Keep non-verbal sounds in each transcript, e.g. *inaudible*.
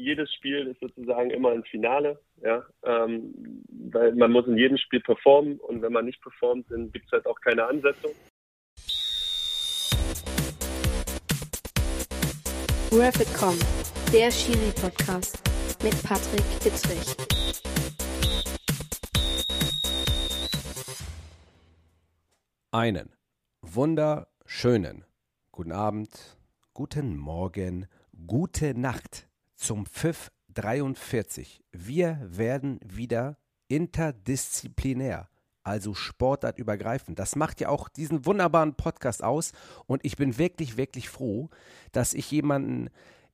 jedes Spiel ist sozusagen immer ein Finale, ja, ähm, weil man muss in jedem Spiel performen und wenn man nicht performt, dann gibt es halt auch keine Ansetzung. Rapid.com, der Schiri-Podcast mit Patrick Ittrich. Einen wunderschönen guten Abend, guten Morgen, gute Nacht zum Pfiff 43. Wir werden wieder interdisziplinär, also sportartübergreifend. Das macht ja auch diesen wunderbaren Podcast aus und ich bin wirklich, wirklich froh, dass ich jemanden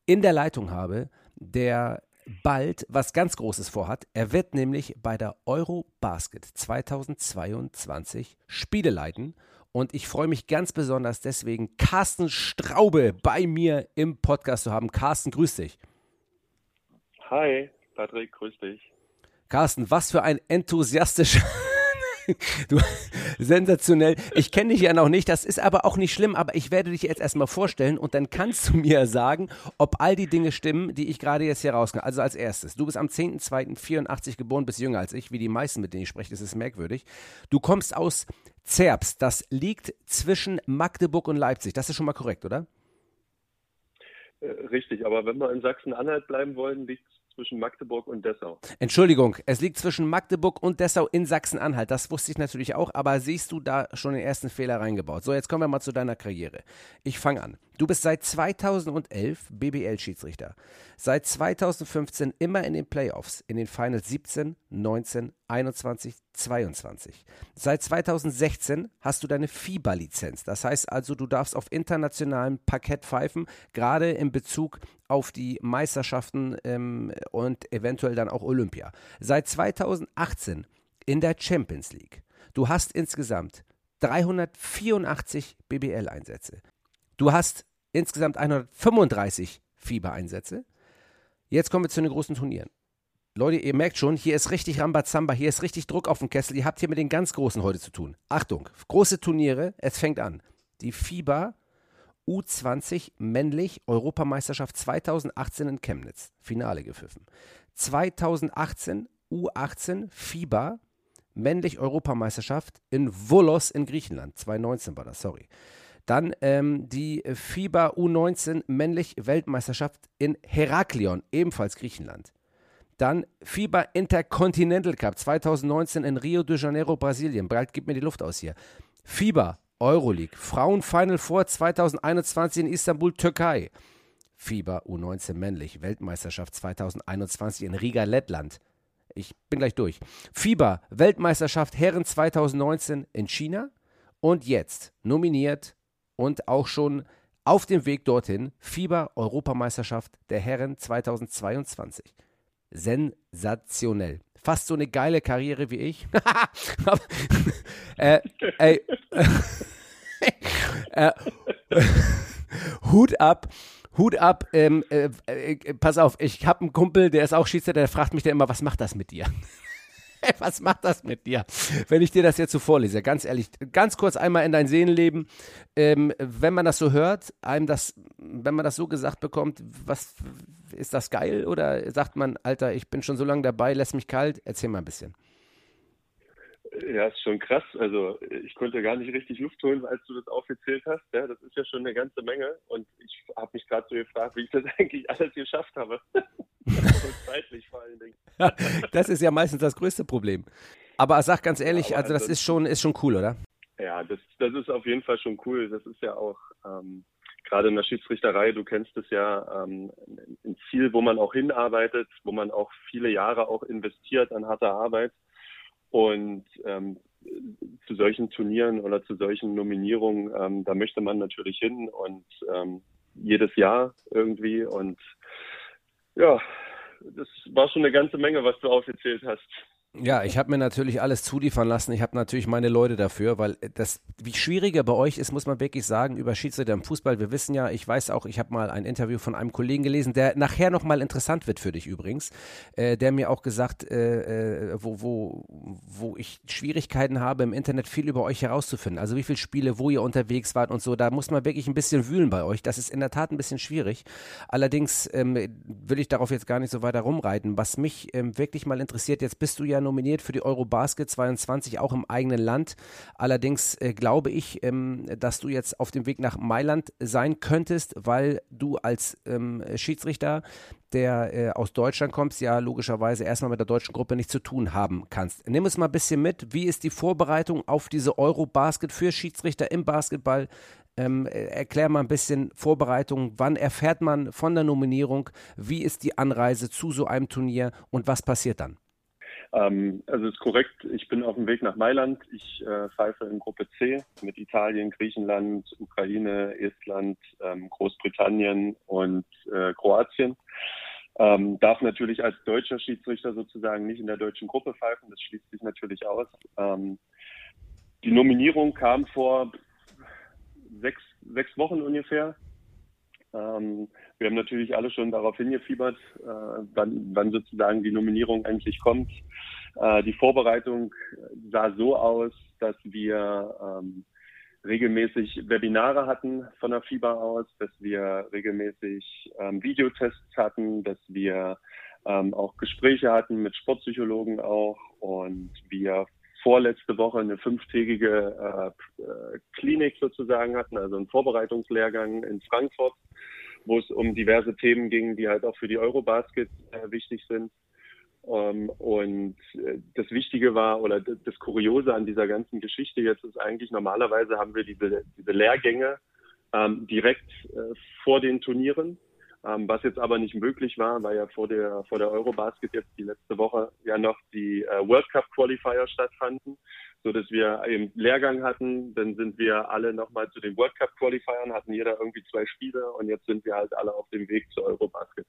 in der Leitung habe, der bald was ganz Großes vorhat. Er wird nämlich bei der Eurobasket 2022 Spiele leiten und ich freue mich ganz besonders deswegen, Carsten Straube bei mir im Podcast zu haben. Carsten, grüß dich. Hi, Patrick, grüß dich. Carsten, was für ein enthusiastischer *laughs* Du, sensationell. Ich kenne dich ja noch nicht, das ist aber auch nicht schlimm, aber ich werde dich jetzt erstmal vorstellen und dann kannst du mir sagen, ob all die Dinge stimmen, die ich gerade jetzt hier rauskomme. Also als erstes, du bist am 10.02.84 geboren, bist jünger als ich, wie die meisten, mit denen ich spreche, das ist merkwürdig. Du kommst aus Zerbst, das liegt zwischen Magdeburg und Leipzig. Das ist schon mal korrekt, oder? Äh, richtig, aber wenn wir in Sachsen-Anhalt bleiben wollen, liegt es zwischen Magdeburg und Dessau. Entschuldigung, es liegt zwischen Magdeburg und Dessau in Sachsen-Anhalt. Das wusste ich natürlich auch, aber siehst du da schon den ersten Fehler reingebaut? So, jetzt kommen wir mal zu deiner Karriere. Ich fange an. Du bist seit 2011 BBL-Schiedsrichter. Seit 2015 immer in den Playoffs, in den Finals 17, 19, 21, 22. Seit 2016 hast du deine FIBA-Lizenz. Das heißt also, du darfst auf internationalem Parkett pfeifen, gerade in Bezug auf die Meisterschaften ähm, und eventuell dann auch Olympia. Seit 2018 in der Champions League. Du hast insgesamt 384 BBL-Einsätze. Du hast insgesamt 135 FIBA-Einsätze. Jetzt kommen wir zu den großen Turnieren. Leute, ihr merkt schon, hier ist richtig Rambazamba, hier ist richtig Druck auf dem Kessel. Ihr habt hier mit den ganz Großen heute zu tun. Achtung, große Turniere, es fängt an. Die FIBA U20 männlich Europameisterschaft 2018 in Chemnitz. Finale gepfiffen. 2018 U18 FIBA männlich Europameisterschaft in Volos in Griechenland. 2019 war das, sorry. Dann ähm, die FIBA U19 männlich Weltmeisterschaft in Heraklion, ebenfalls Griechenland. Dann FIBA Intercontinental Cup 2019 in Rio de Janeiro, Brasilien. Bald gibt mir die Luft aus hier. FIBA Euroleague Frauen Final Four 2021 in Istanbul, Türkei. FIBA U19 männlich Weltmeisterschaft 2021 in Riga, Lettland. Ich bin gleich durch. FIBA Weltmeisterschaft Herren 2019 in China. Und jetzt nominiert und auch schon auf dem Weg dorthin FIBA-Europameisterschaft der Herren 2022. Sensationell. Fast so eine geile Karriere wie ich. *laughs* äh, ey, *laughs* äh, Hut ab, Hut ab. Ähm, äh, äh, pass auf, ich habe einen Kumpel, der ist auch Schiedsrichter, der fragt mich dann immer, was macht das mit dir? *laughs* was macht das mit dir? Wenn ich dir das jetzt so vorlese, ganz ehrlich, ganz kurz einmal in dein Seelenleben, ähm, wenn man das so hört, einem das, wenn man das so gesagt bekommt, was ist das geil oder sagt man, Alter, ich bin schon so lange dabei, lass mich kalt, erzähl mal ein bisschen. Ja, ist schon krass. Also ich konnte gar nicht richtig Luft holen, als du das aufgezählt hast. Ja, das ist ja schon eine ganze Menge. Und ich habe mich gerade so gefragt, wie ich das *laughs* eigentlich alles geschafft habe. *laughs* zeitlich vor allen Dingen. *laughs* das ist ja meistens das größte Problem. Aber sag ganz ehrlich, ja, also das ist schon, ist schon cool, oder? Ja, das, das ist auf jeden Fall schon cool. Das ist ja auch ähm, gerade in der Schiedsrichterei, du kennst es ja, ähm, ein Ziel, wo man auch hinarbeitet, wo man auch viele Jahre auch investiert an harter Arbeit. Und ähm, zu solchen Turnieren oder zu solchen Nominierungen, ähm, da möchte man natürlich hin und ähm, jedes Jahr irgendwie. Und ja, das war schon eine ganze Menge, was du aufgezählt hast. Ja, ich habe mir natürlich alles zuliefern lassen. Ich habe natürlich meine Leute dafür, weil das, wie schwieriger bei euch ist, muss man wirklich sagen, über Schiedsrichter im Fußball. Wir wissen ja, ich weiß auch, ich habe mal ein Interview von einem Kollegen gelesen, der nachher nochmal interessant wird für dich übrigens, äh, der mir auch gesagt, äh, äh, wo, wo, wo ich Schwierigkeiten habe, im Internet viel über euch herauszufinden. Also wie viele Spiele, wo ihr unterwegs wart und so, da muss man wirklich ein bisschen wühlen bei euch. Das ist in der Tat ein bisschen schwierig. Allerdings ähm, will ich darauf jetzt gar nicht so weiter rumreiten. Was mich ähm, wirklich mal interessiert, jetzt bist du ja nominiert für die Eurobasket 22 auch im eigenen Land. Allerdings äh, glaube ich, ähm, dass du jetzt auf dem Weg nach Mailand sein könntest, weil du als ähm, Schiedsrichter der äh, aus Deutschland kommst, ja logischerweise erstmal mit der deutschen Gruppe nichts zu tun haben kannst. Nimm es mal ein bisschen mit. Wie ist die Vorbereitung auf diese Eurobasket für Schiedsrichter im Basketball? Ähm, äh, erklär mal ein bisschen Vorbereitung. Wann erfährt man von der Nominierung? Wie ist die Anreise zu so einem Turnier und was passiert dann? Ähm, also ist korrekt, ich bin auf dem Weg nach Mailand. Ich äh, pfeife in Gruppe C mit Italien, Griechenland, Ukraine, Estland, ähm, Großbritannien und äh, Kroatien. Ähm, darf natürlich als deutscher Schiedsrichter sozusagen nicht in der deutschen Gruppe pfeifen, das schließt sich natürlich aus. Ähm, die Nominierung kam vor sechs, sechs Wochen ungefähr. Ähm, wir haben natürlich alle schon darauf hingefiebert, äh, wann, wann, sozusagen die Nominierung endlich kommt. Äh, die Vorbereitung sah so aus, dass wir ähm, regelmäßig Webinare hatten von der FIBA aus, dass wir regelmäßig ähm, Videotests hatten, dass wir ähm, auch Gespräche hatten mit Sportpsychologen auch und wir vorletzte Woche eine fünftägige äh, Klinik sozusagen hatten, also einen Vorbereitungslehrgang in Frankfurt, wo es um diverse Themen ging, die halt auch für die Eurobasket äh, wichtig sind. Ähm, und äh, das Wichtige war oder das Kuriose an dieser ganzen Geschichte jetzt ist eigentlich normalerweise haben wir diese, diese Lehrgänge ähm, direkt äh, vor den Turnieren, ähm, was jetzt aber nicht möglich war, weil ja vor der vor der Eurobasket jetzt die letzte Woche ja noch die äh, World Cup Qualifier stattfanden, so dass wir eben Lehrgang hatten. Dann sind wir alle nochmal zu den World Cup Qualifiern, hatten jeder irgendwie zwei Spiele und jetzt sind wir halt alle auf dem Weg zur Eurobasket.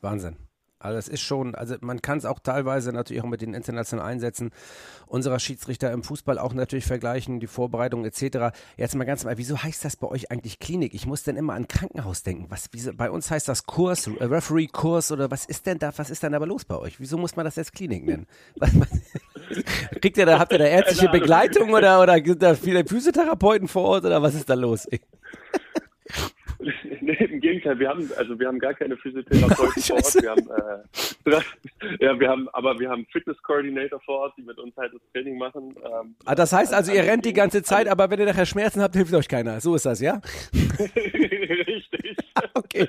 Wahnsinn. Also es ist schon, also man kann es auch teilweise natürlich auch mit den internationalen Einsätzen unserer Schiedsrichter im Fußball auch natürlich vergleichen, die Vorbereitung etc. Jetzt mal ganz mal, wieso heißt das bei euch eigentlich Klinik? Ich muss denn immer an Krankenhaus denken. Was, wieso, bei uns heißt das Kurs, äh, Referee-Kurs oder was ist denn da, was ist denn aber los bei euch? Wieso muss man das jetzt Klinik nennen? Was, was, *laughs* kriegt ihr da, habt ihr da ärztliche Begleitung oder, oder sind da viele Physiotherapeuten vor Ort oder was ist da los? *laughs* *laughs* nee, im Gegenteil, wir haben, also wir haben gar keine Physiotherapeuten *laughs* vor Ort. Wir haben, äh, *laughs* ja, wir haben, aber wir haben Fitness-Coordinator vor Ort, die mit uns halt das Training machen. Ähm, ah, das heißt also, ihr rennt die ganze Zeit, aber wenn ihr nachher Schmerzen habt, hilft euch keiner. So ist das, ja? Richtig. okay.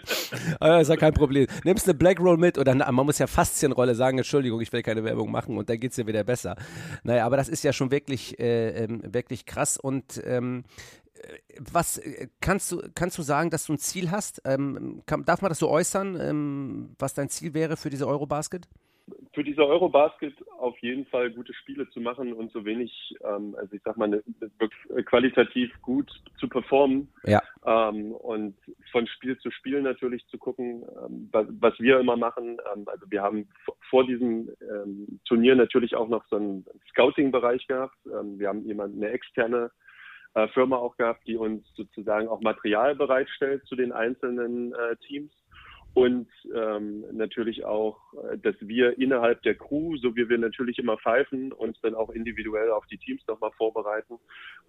Ah, ist ja kein Problem. Nimmst eine Black Roll mit oder man muss ja Faszienrolle sagen, Entschuldigung, ich will keine Werbung machen und dann geht es dir wieder besser. Naja, aber das ist ja schon wirklich, äh, ähm, wirklich krass und ähm, was äh, kannst du, kannst du sagen, dass du ein Ziel hast? Ähm, kann, darf man das so äußern, ähm, was dein Ziel wäre für diese Eurobasket? Für diese Eurobasket auf jeden Fall gute Spiele zu machen und so wenig, ähm, also ich sag mal, ne, qualitativ gut zu performen. Ja. Ähm, und von Spiel zu Spiel natürlich zu gucken, ähm, was, was, wir immer machen. Ähm, also wir haben vor diesem Turnier natürlich auch noch so einen Scouting-Bereich gehabt. wir haben jemanden, eine externe äh, Firma auch gehabt, die uns sozusagen auch Material bereitstellt zu den einzelnen äh, Teams und ähm, natürlich auch, äh, dass wir innerhalb der Crew, so wie wir natürlich immer pfeifen, uns dann auch individuell auf die Teams nochmal vorbereiten.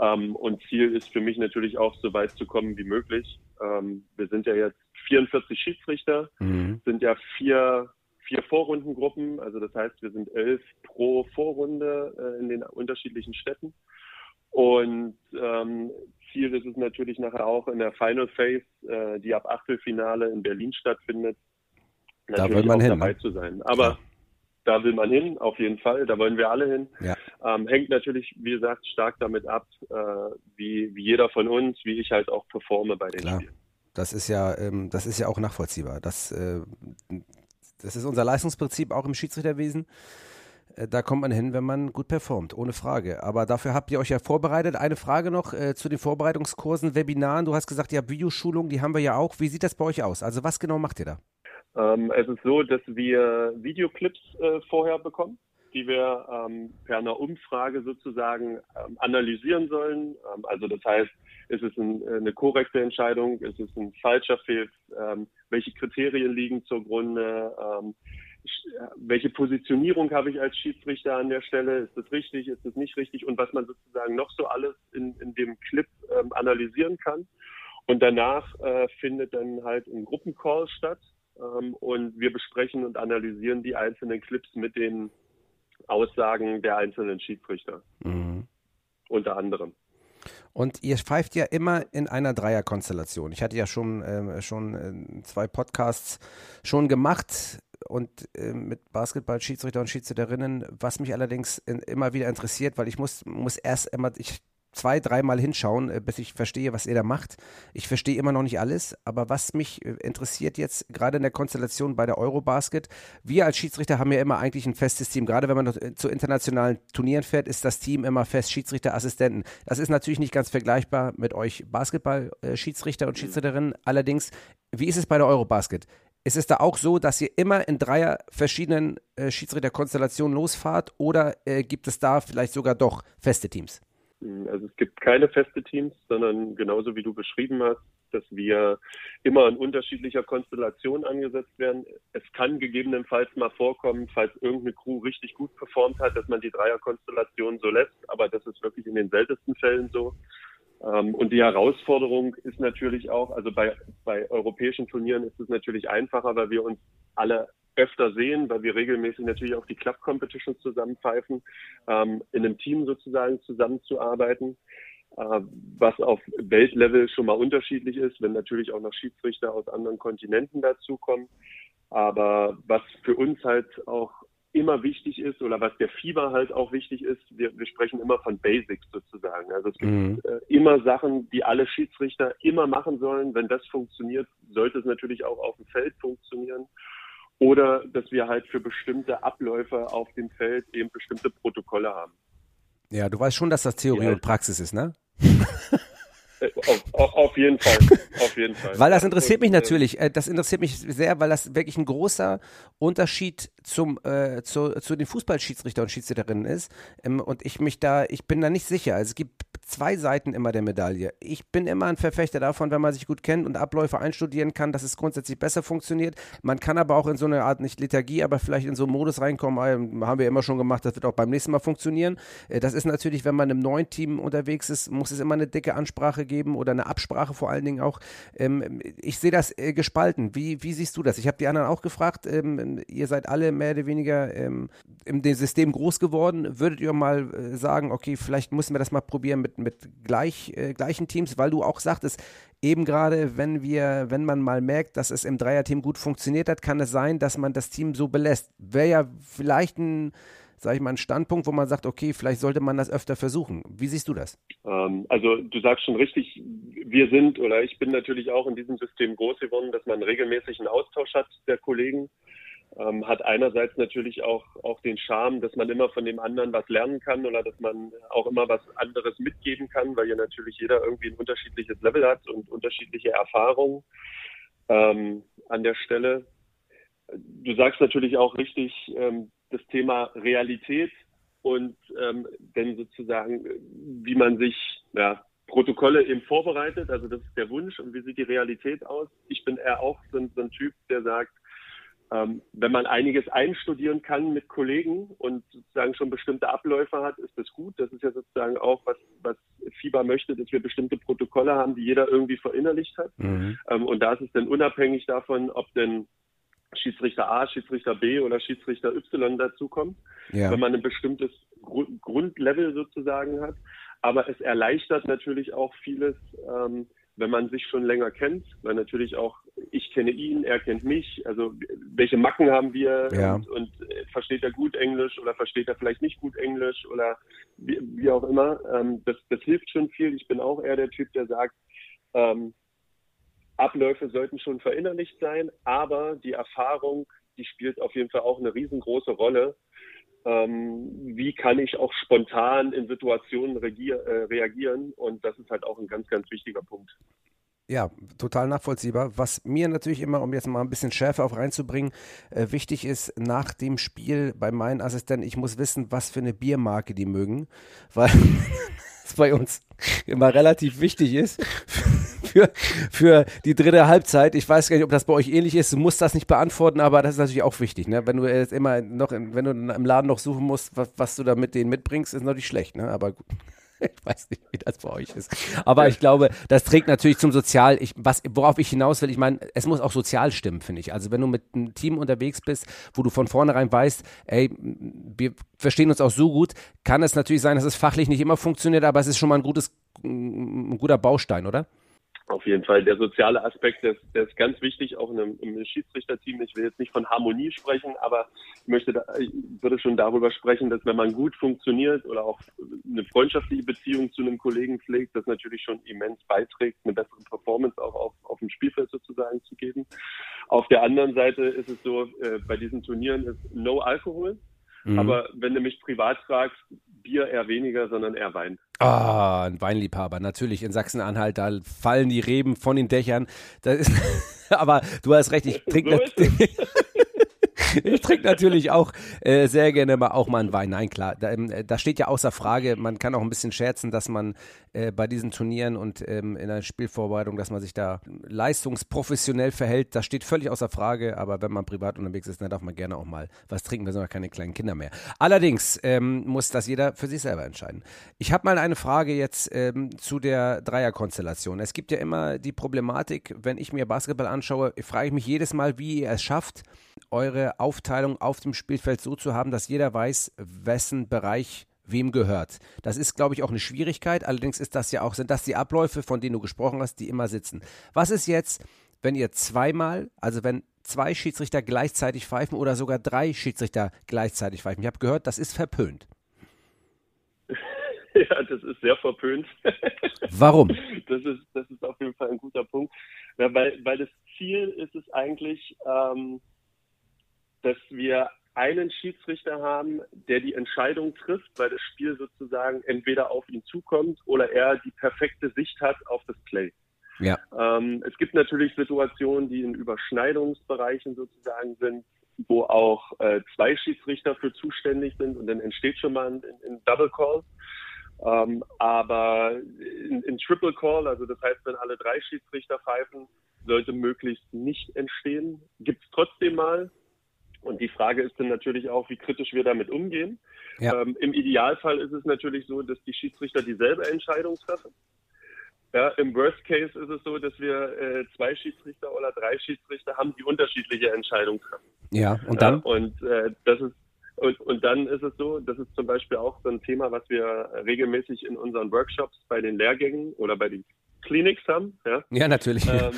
Ähm, und Ziel ist für mich natürlich auch, so weit zu kommen wie möglich. Ähm, wir sind ja jetzt 44 Schiedsrichter, mhm. sind ja vier vier Vorrundengruppen, also das heißt, wir sind elf pro Vorrunde äh, in den unterschiedlichen Städten. Und ähm, Ziel ist es natürlich nachher auch in der Final Phase, äh, die ab Achtelfinale in Berlin stattfindet, da will man hin, dabei ne? zu sein. Aber ja. da will man hin, auf jeden Fall. Da wollen wir alle hin. Ja. Ähm, hängt natürlich, wie gesagt, stark damit ab, äh, wie, wie jeder von uns, wie ich halt auch performe bei den Klar. Spielen. Das ist ja, ähm, das ist ja auch nachvollziehbar. Das, äh, das ist unser Leistungsprinzip auch im Schiedsrichterwesen. Äh, da kommt man hin, wenn man gut performt, ohne Frage. Aber dafür habt ihr euch ja vorbereitet. Eine Frage noch äh, zu den Vorbereitungskursen, Webinaren. Du hast gesagt, ja, Videoschulung, die haben wir ja auch. Wie sieht das bei euch aus? Also was genau macht ihr da? Ähm, es ist so, dass wir Videoclips äh, vorher bekommen. die wir ähm, per einer Umfrage sozusagen ähm, analysieren sollen. Ähm, also das heißt, ist es ein, eine korrekte Entscheidung, ist es ein falscher Pfiff, ähm, welche Kriterien liegen zugrunde, ähm, welche Positionierung habe ich als Schiedsrichter an der Stelle, ist das richtig, ist das nicht richtig und was man sozusagen noch so alles in, in dem Clip ähm, analysieren kann. Und danach äh, findet dann halt ein Gruppencall statt ähm, und wir besprechen und analysieren die einzelnen Clips mit den Aussagen der einzelnen Schiedsrichter. Mhm. Unter anderem. Und ihr pfeift ja immer in einer Dreierkonstellation. Ich hatte ja schon, äh, schon äh, zwei Podcasts schon gemacht und äh, mit Basketball-Schiedsrichter und Schiedsrichterinnen, was mich allerdings in, immer wieder interessiert, weil ich muss, muss erst immer, ich zwei, dreimal hinschauen, äh, bis ich verstehe, was ihr da macht. Ich verstehe immer noch nicht alles, aber was mich äh, interessiert jetzt, gerade in der Konstellation bei der Eurobasket, wir als Schiedsrichter haben ja immer eigentlich ein festes Team. Gerade wenn man äh, zu internationalen Turnieren fährt, ist das Team immer fest Schiedsrichter, Assistenten. Das ist natürlich nicht ganz vergleichbar mit euch Basketball-Schiedsrichter und Schiedsrichterinnen. Allerdings, wie ist es bei der Eurobasket? Ist es da auch so, dass ihr immer in dreier verschiedenen äh, Schiedsrichterkonstellationen losfahrt oder äh, gibt es da vielleicht sogar doch feste Teams? Also es gibt keine feste Teams, sondern genauso wie du beschrieben hast, dass wir immer in unterschiedlicher Konstellation angesetzt werden. Es kann gegebenenfalls mal vorkommen, falls irgendeine Crew richtig gut performt hat, dass man die Dreierkonstellation so lässt, aber das ist wirklich in den seltensten Fällen so. Ähm, und die Herausforderung ist natürlich auch, also bei, bei europäischen Turnieren ist es natürlich einfacher, weil wir uns alle öfter sehen, weil wir regelmäßig natürlich auch die Club Competitions zusammenpfeifen, ähm, in einem Team sozusagen zusammenzuarbeiten, äh, was auf Weltlevel schon mal unterschiedlich ist, wenn natürlich auch noch Schiedsrichter aus anderen Kontinenten dazukommen. Aber was für uns halt auch immer wichtig ist oder was der Fieber halt auch wichtig ist, wir, wir sprechen immer von Basics sozusagen. Also es gibt mhm. äh, immer Sachen, die alle Schiedsrichter immer machen sollen. Wenn das funktioniert, sollte es natürlich auch auf dem Feld funktionieren. Oder dass wir halt für bestimmte Abläufe auf dem Feld eben bestimmte Protokolle haben. Ja, du weißt schon, dass das Theorie ja. und Praxis ist, ne? *laughs* Auf, auf, jeden Fall, auf jeden Fall. Weil das interessiert mich äh, natürlich, äh, das interessiert mich sehr, weil das wirklich ein großer Unterschied zum, äh, zu, zu den Fußballschiedsrichter und Schiedsrichterinnen ist. Ähm, und ich mich da, ich bin da nicht sicher. Also es gibt zwei Seiten immer der Medaille. Ich bin immer ein Verfechter davon, wenn man sich gut kennt und Abläufe einstudieren kann, dass es grundsätzlich besser funktioniert. Man kann aber auch in so eine Art, nicht Liturgie, aber vielleicht in so einen Modus reinkommen, haben wir immer schon gemacht, das wird auch beim nächsten Mal funktionieren. Das ist natürlich, wenn man im neuen Team unterwegs ist, muss es immer eine dicke Ansprache geben oder eine Absprache vor allen Dingen auch. Ähm, ich sehe das äh, gespalten. Wie, wie siehst du das? Ich habe die anderen auch gefragt. Ähm, ihr seid alle mehr oder weniger ähm, im System groß geworden. Würdet ihr mal äh, sagen, okay, vielleicht müssen wir das mal probieren mit, mit gleich, äh, gleichen Teams, weil du auch sagtest, eben gerade, wenn wir, wenn man mal merkt, dass es im Dreierteam gut funktioniert hat, kann es sein, dass man das Team so belässt. Wäre ja vielleicht ein sage ich mal, ein Standpunkt, wo man sagt, okay, vielleicht sollte man das öfter versuchen. Wie siehst du das? Ähm, also du sagst schon richtig, wir sind oder ich bin natürlich auch in diesem System groß geworden, dass man regelmäßig einen Austausch hat der Kollegen. Ähm, hat einerseits natürlich auch, auch den Charme, dass man immer von dem anderen was lernen kann oder dass man auch immer was anderes mitgeben kann, weil ja natürlich jeder irgendwie ein unterschiedliches Level hat und unterschiedliche Erfahrungen ähm, an der Stelle. Du sagst natürlich auch richtig, ähm, das Thema Realität und ähm, dann sozusagen, wie man sich ja, Protokolle eben vorbereitet. Also das ist der Wunsch und wie sieht die Realität aus. Ich bin eher auch so, so ein Typ, der sagt, wenn man einiges einstudieren kann mit Kollegen und sozusagen schon bestimmte Abläufe hat, ist das gut. Das ist ja sozusagen auch, was, was FIBA möchte, dass wir bestimmte Protokolle haben, die jeder irgendwie verinnerlicht hat. Mhm. Ähm, und da ist es dann unabhängig davon, ob denn Schiedsrichter A, Schiedsrichter B oder Schiedsrichter Y dazukommt, ja. wenn man ein bestimmtes Grund Grundlevel sozusagen hat. Aber es erleichtert natürlich auch vieles, ähm, wenn man sich schon länger kennt, weil natürlich auch ich kenne ihn, er kennt mich, also welche Macken haben wir ja. und, und, äh, versteht er gut Englisch oder versteht er vielleicht nicht gut Englisch oder wie, wie auch immer. Ähm, das, das hilft schon viel. Ich bin auch eher der Typ, der sagt, ähm, Abläufe sollten schon verinnerlicht sein, aber die Erfahrung, die spielt auf jeden Fall auch eine riesengroße Rolle. Ähm, wie kann ich auch spontan in Situationen äh, reagieren? Und das ist halt auch ein ganz, ganz wichtiger Punkt. Ja, total nachvollziehbar. Was mir natürlich immer, um jetzt mal ein bisschen Schärfe auch reinzubringen, äh, wichtig ist, nach dem Spiel bei meinen Assistenten, ich muss wissen, was für eine Biermarke die mögen, weil *laughs* es bei uns immer relativ wichtig ist für, für die dritte Halbzeit. Ich weiß gar nicht, ob das bei euch ähnlich ist. Du musst das nicht beantworten, aber das ist natürlich auch wichtig. Ne? Wenn du jetzt immer noch, in, wenn du im Laden noch suchen musst, was, was du da mit denen mitbringst, ist natürlich schlecht. Ne? Aber gut. *laughs* Ich weiß nicht, wie das bei euch ist. Aber ich glaube, das trägt natürlich zum Sozial, ich, was, worauf ich hinaus will, ich meine, es muss auch sozial stimmen, finde ich. Also wenn du mit einem Team unterwegs bist, wo du von vornherein weißt, ey, wir verstehen uns auch so gut, kann es natürlich sein, dass es fachlich nicht immer funktioniert, aber es ist schon mal ein gutes, ein guter Baustein, oder? Auf jeden Fall. Der soziale Aspekt, der, der ist ganz wichtig, auch in einem, im Schiedsrichterteam. Ich will jetzt nicht von Harmonie sprechen, aber ich möchte, da, ich würde schon darüber sprechen, dass wenn man gut funktioniert oder auch eine freundschaftliche Beziehung zu einem Kollegen pflegt, das natürlich schon immens beiträgt, eine bessere Performance auch auf, auf dem Spielfeld sozusagen zu geben. Auf der anderen Seite ist es so, äh, bei diesen Turnieren ist No Alkohol. Mhm. Aber wenn du mich privat fragst, Bier eher weniger, sondern eher Wein. Ah, ein Weinliebhaber. Natürlich in Sachsen-Anhalt, da fallen die Reben von den Dächern. Ist, *laughs* aber du hast recht, ich *laughs* trinke so *laughs* ich trinke natürlich auch äh, sehr gerne mal auch mal einen Wein. Nein, klar, da, ähm, da, steht ja außer Frage, man kann auch ein bisschen scherzen, dass man äh, bei diesen Turnieren und ähm, in der Spielvorbereitung, dass man sich da leistungsprofessionell verhält. Das steht völlig außer Frage, aber wenn man privat unterwegs ist, dann darf man gerne auch mal was trinken. Wir sind ja keine kleinen Kinder mehr. Allerdings ähm, muss das jeder für sich selber entscheiden. Ich habe mal eine Frage jetzt ähm, zu der Dreierkonstellation. Es gibt ja immer die Problematik, wenn ich mir Basketball anschaue, frage ich mich jedes Mal, wie ihr es schafft, eure Aufteilung auf dem Spielfeld so zu haben, dass jeder weiß, wessen Bereich wem gehört. Das ist, glaube ich, auch eine Schwierigkeit. Allerdings ist das ja auch, sind das die Abläufe, von denen du gesprochen hast, die immer sitzen. Was ist jetzt, wenn ihr zweimal, also wenn zwei Schiedsrichter gleichzeitig pfeifen oder sogar drei Schiedsrichter gleichzeitig pfeifen? Ich habe gehört, das ist verpönt. *laughs* Ja, das ist sehr verpönt. *laughs* Warum? Das ist, das ist auf jeden Fall ein guter Punkt. Ja, weil, weil das Ziel ist es eigentlich, ähm, dass wir einen Schiedsrichter haben, der die Entscheidung trifft, weil das Spiel sozusagen entweder auf ihn zukommt oder er die perfekte Sicht hat auf das Play. Ja. Ähm, es gibt natürlich Situationen, die in Überschneidungsbereichen sozusagen sind, wo auch äh, zwei Schiedsrichter für zuständig sind und dann entsteht schon mal ein, ein Double Call. Ähm, aber in, in, Triple Call, also das heißt, wenn alle drei Schiedsrichter pfeifen, sollte möglichst nicht entstehen. Gibt es trotzdem mal, und die Frage ist dann natürlich auch, wie kritisch wir damit umgehen. Ja. Ähm, Im Idealfall ist es natürlich so, dass die Schiedsrichter dieselbe Entscheidung treffen. Ja, Im Worst Case ist es so, dass wir äh, zwei Schiedsrichter oder drei Schiedsrichter haben, die unterschiedliche Entscheidungen treffen. Ja, und dann? Ja, und äh, das ist und, und dann ist es so, das ist zum Beispiel auch so ein Thema, was wir regelmäßig in unseren Workshops bei den Lehrgängen oder bei den Clinics haben. Ja, ja natürlich. Ähm,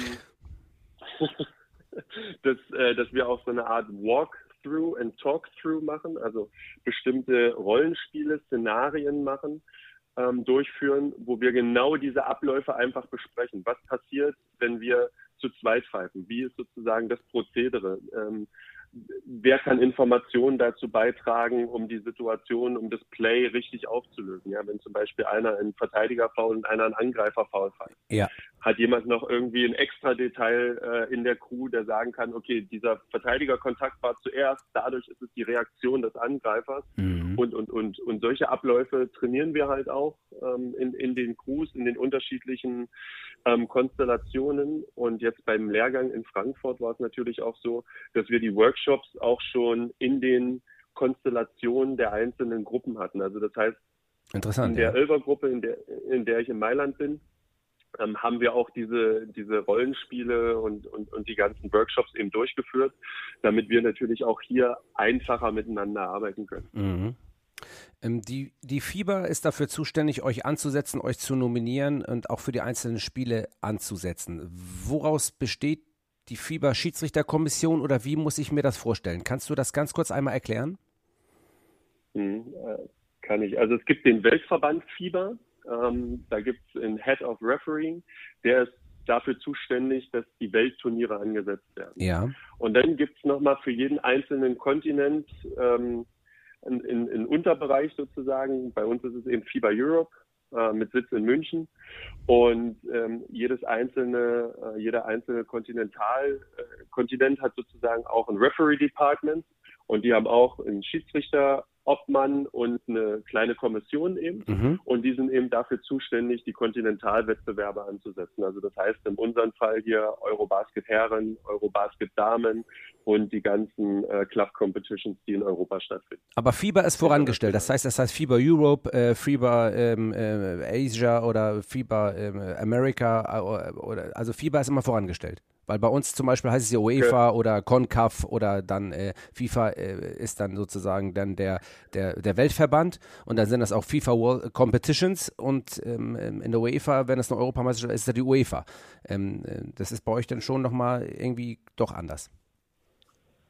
*laughs* *laughs* dass, äh, dass wir auch so eine Art Walkthrough and Talkthrough machen, also bestimmte Rollenspiele, Szenarien machen, ähm, durchführen, wo wir genau diese Abläufe einfach besprechen. Was passiert, wenn wir zu zweit pfeifen? Wie ist sozusagen das Prozedere? Ähm, wer kann Informationen dazu beitragen, um die Situation, um das Play richtig aufzulösen? Ja, wenn zum Beispiel einer einen Verteidiger faul und einer einen Angreifer faul fällt. Ja. Hat jemand noch irgendwie ein extra Detail äh, in der Crew, der sagen kann, okay, dieser Verteidigerkontakt war zuerst, dadurch ist es die Reaktion des Angreifers mhm. und, und, und, und solche Abläufe trainieren wir halt auch ähm, in, in den Crews, in den unterschiedlichen ähm, Konstellationen. Und jetzt beim Lehrgang in Frankfurt war es natürlich auch so, dass wir die Workshops auch schon in den Konstellationen der einzelnen Gruppen hatten. Also das heißt, Interessant, in der ja. Elfer-Gruppe, in der, in der ich in Mailand bin, ähm, haben wir auch diese, diese Rollenspiele und, und, und die ganzen Workshops eben durchgeführt, damit wir natürlich auch hier einfacher miteinander arbeiten können. Mhm. Ähm, die, die FIBA ist dafür zuständig, euch anzusetzen, euch zu nominieren und auch für die einzelnen Spiele anzusetzen. Woraus besteht die FIBA Schiedsrichterkommission oder wie muss ich mir das vorstellen? Kannst du das ganz kurz einmal erklären? Hm, kann ich. Also es gibt den Weltverband FIBA, ähm, da gibt es einen Head of Refereeing, der ist dafür zuständig, dass die Weltturniere angesetzt werden. Ja. Und dann gibt es nochmal für jeden einzelnen Kontinent ähm, in, in, in Unterbereich sozusagen. Bei uns ist es eben FIBA Europe. äh, mit Sitz in München. Und ähm, jedes einzelne, äh, jeder einzelne Kontinentalkontinent äh, hat sozusagen auch ein Referee Department und die haben auch einen Schiedsrichter Obmann und eine kleine Kommission eben. Mhm. Und die sind eben dafür zuständig, die Kontinentalwettbewerbe anzusetzen. Also das heißt in unserem Fall hier Eurobasket Herren, Eurobasket Damen und die ganzen äh, Club Competitions, die in Europa stattfinden. Aber FIBA ist vorangestellt. Das heißt, das heißt FIBA Europe, äh, FIBA ähm, äh, Asia oder FIBA ähm, America. Äh, oder, also FIBA ist immer vorangestellt. Weil bei uns zum Beispiel heißt es ja UEFA okay. oder CONCAF oder dann äh, FIFA äh, ist dann sozusagen dann der, der, der Weltverband und dann sind das auch FIFA World Competitions und ähm, in der UEFA, wenn es eine Europameisterschaft ist, ist das die UEFA. Ähm, äh, das ist bei euch dann schon nochmal irgendwie doch anders.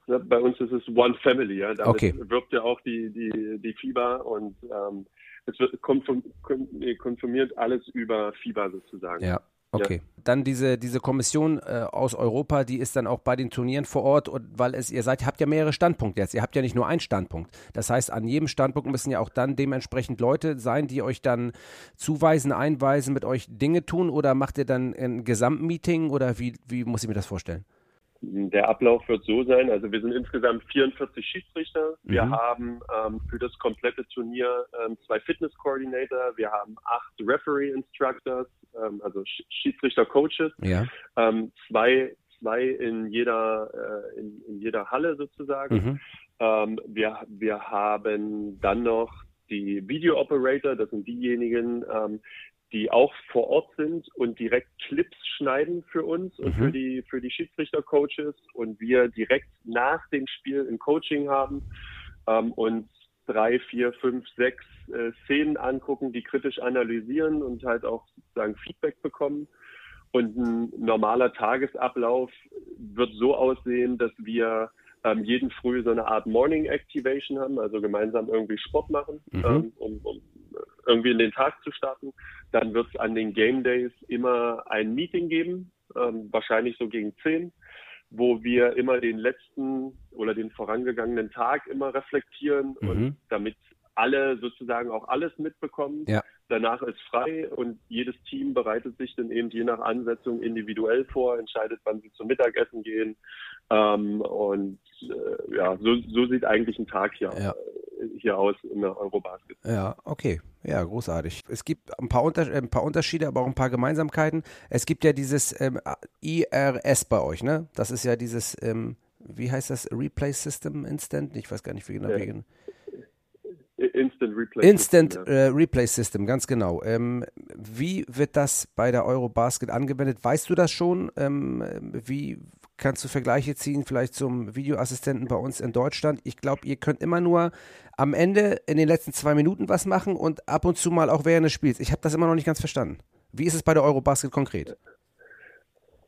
Ja, bei uns ist es One Family, ja. Damit okay. wirbt ja auch die, die, die FIBA und ähm, es wird konfirmiert alles über FIBA sozusagen. Ja. Okay. Ja. Dann diese, diese Kommission äh, aus Europa, die ist dann auch bei den Turnieren vor Ort, und weil es, ihr seid, habt ja mehrere Standpunkte jetzt. Ihr habt ja nicht nur einen Standpunkt. Das heißt, an jedem Standpunkt müssen ja auch dann dementsprechend Leute sein, die euch dann zuweisen, einweisen, mit euch Dinge tun oder macht ihr dann ein Gesamtmeeting oder wie, wie muss ich mir das vorstellen? Der Ablauf wird so sein, also wir sind insgesamt 44 Schiedsrichter. Wir mhm. haben ähm, für das komplette Turnier ähm, zwei Fitness-Coordinator, wir haben acht Referee-Instructors, ähm, also Schiedsrichter-Coaches, ja. Ähm, zwei, zwei in jeder, äh, in, in, jeder Halle sozusagen. Mhm. Ähm, wir, wir haben dann noch die Video Operator, das sind diejenigen, ähm, die auch vor Ort sind und direkt Clips schneiden für uns und mhm. für die für die Schiedsrichter-Coaches und wir direkt nach dem Spiel ein Coaching haben ähm, und drei, vier, fünf, sechs äh, Szenen angucken, die kritisch analysieren und halt auch sozusagen Feedback bekommen. Und ein normaler Tagesablauf wird so aussehen, dass wir ähm, jeden Früh so eine Art Morning Activation haben, also gemeinsam irgendwie Sport machen, mhm. ähm, um, um irgendwie in den Tag zu starten. Dann wird es an den Game Days immer ein Meeting geben, ähm, wahrscheinlich so gegen 10, wo wir immer den letzten oder den vorangegangenen Tag immer reflektieren mhm. und damit alle sozusagen auch alles mitbekommen. Ja. Danach ist frei und jedes Team bereitet sich dann eben je nach Ansetzung individuell vor, entscheidet, wann sie zum Mittagessen gehen. Ähm, und äh, ja, so, so, sieht eigentlich ein Tag hier, ja. äh, hier aus in der Eurobasket. Ja, okay. Ja, großartig. Es gibt ein paar, Unter ein paar Unterschiede, aber auch ein paar Gemeinsamkeiten. Es gibt ja dieses ähm, IRS bei euch, ne? Das ist ja dieses, ähm, wie heißt das, Replay System Instant? Ich weiß gar nicht, wie genau. Ja. Wie genau. Instant Replay Instant System, ja. äh, Replay System, ganz genau. Ähm, wie wird das bei der Eurobasket angewendet? Weißt du das schon? Ähm, wie kannst du Vergleiche ziehen, vielleicht zum Videoassistenten bei uns in Deutschland? Ich glaube, ihr könnt immer nur am Ende in den letzten zwei Minuten was machen und ab und zu mal auch während des Spiels. Ich habe das immer noch nicht ganz verstanden. Wie ist es bei der Eurobasket konkret?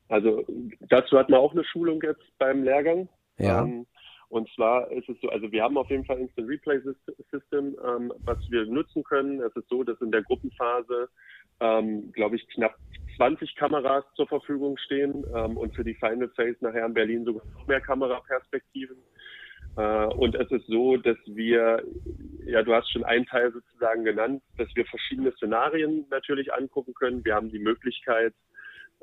Also dazu hatten wir auch eine Schulung jetzt beim Lehrgang. Ja. Ähm, und zwar ist es so, also wir haben auf jeden Fall Instant Replay System, ähm, was wir nutzen können. Es ist so, dass in der Gruppenphase, ähm, glaube ich, knapp 20 Kameras zur Verfügung stehen ähm, und für die Final Phase nachher in Berlin sogar noch mehr Kameraperspektiven. Äh, und es ist so, dass wir, ja, du hast schon einen Teil sozusagen genannt, dass wir verschiedene Szenarien natürlich angucken können. Wir haben die Möglichkeit,